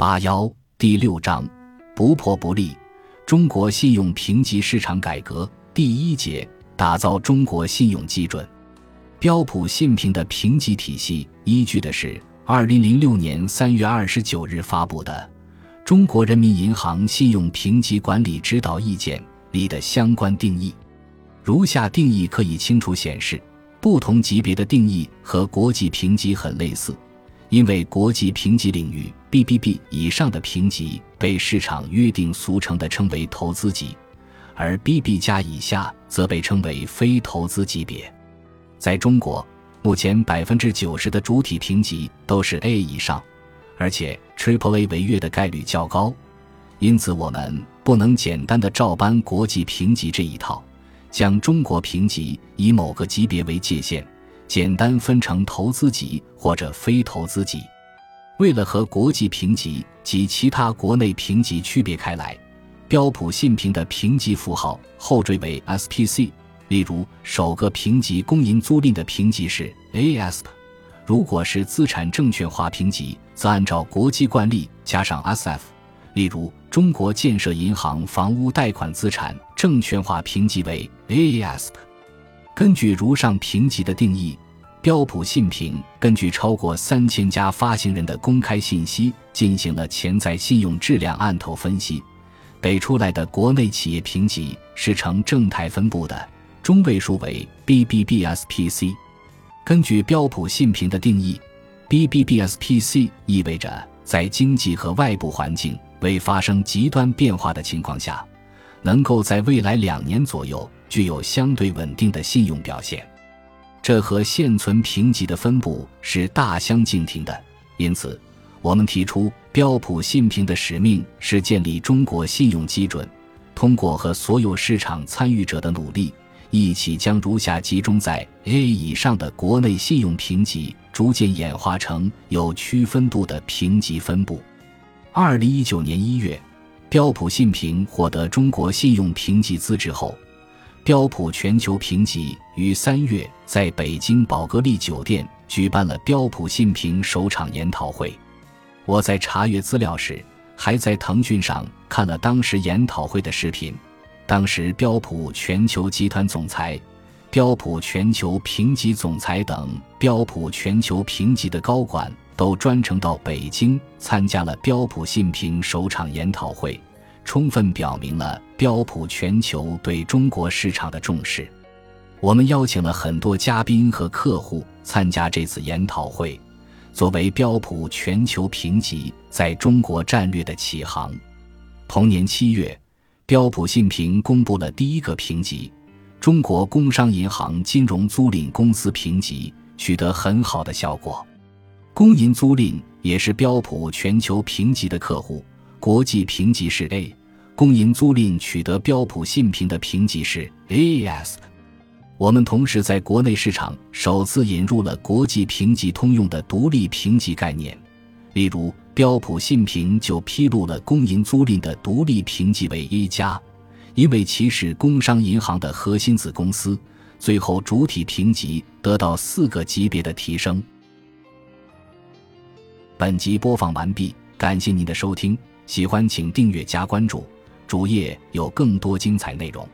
八幺第六章，不破不立。中国信用评级市场改革第一节，打造中国信用基准。标普信评的评级体系依据的是二零零六年三月二十九日发布的《中国人民银行信用评级管理指导意见》里的相关定义。如下定义可以清楚显示，不同级别的定义和国际评级很类似。因为国际评级领域 BBB 以上的评级被市场约定俗成的称为投资级，而 BB 加以下则被称为非投资级别。在中国，目前百分之九十的主体评级都是 A 以上，而且 Triple A 违约的概率较高，因此我们不能简单的照搬国际评级这一套，将中国评级以某个级别为界限。简单分成投资级或者非投资级。为了和国际评级及其他国内评级区别开来，标普信评的评级符号后缀为 SPC。例如，首个评级公银租赁的评级是 ASP，如果是资产证券化评级，则按照国际惯例加上 SF。例如，中国建设银行房屋贷款资产证券化评级为 AASP。根据如上评级的定义，标普信评根据超过三千家发行人的公开信息进行了潜在信用质量案头分析，给出来的国内企业评级是呈正态分布的，中位数为 BBBSPC。根据标普信评的定义，BBBSPC 意味着在经济和外部环境未发生极端变化的情况下，能够在未来两年左右。具有相对稳定的信用表现，这和现存评级的分布是大相径庭的。因此，我们提出标普信评的使命是建立中国信用基准，通过和所有市场参与者的努力，一起将如下集中在 A 以上的国内信用评级逐渐演化成有区分度的评级分布。二零一九年一月，标普信评获得中国信用评级资质后。标普全球评级于三月在北京宝格丽酒店举办了标普信评首场研讨会。我在查阅资料时，还在腾讯上看了当时研讨会的视频。当时，标普全球集团总裁、标普全球评级总裁等标普全球评级的高管都专程到北京参加了标普信评首场研讨会。充分表明了标普全球对中国市场的重视。我们邀请了很多嘉宾和客户参加这次研讨会，作为标普全球评级在中国战略的启航。同年七月，标普信评公布了第一个评级——中国工商银行金融租赁公司评级，取得很好的效果。工银租赁也是标普全球评级的客户，国际评级是 A。公银租赁取得标普信评的评级是 AAS。我们同时在国内市场首次引入了国际评级通用的独立评级概念，例如标普信评就披露了公银租赁的独立评级为 A 加，因为其是工商银行的核心子公司。最后主体评级得到四个级别的提升。本集播放完毕，感谢您的收听，喜欢请订阅加关注。主页有更多精彩内容。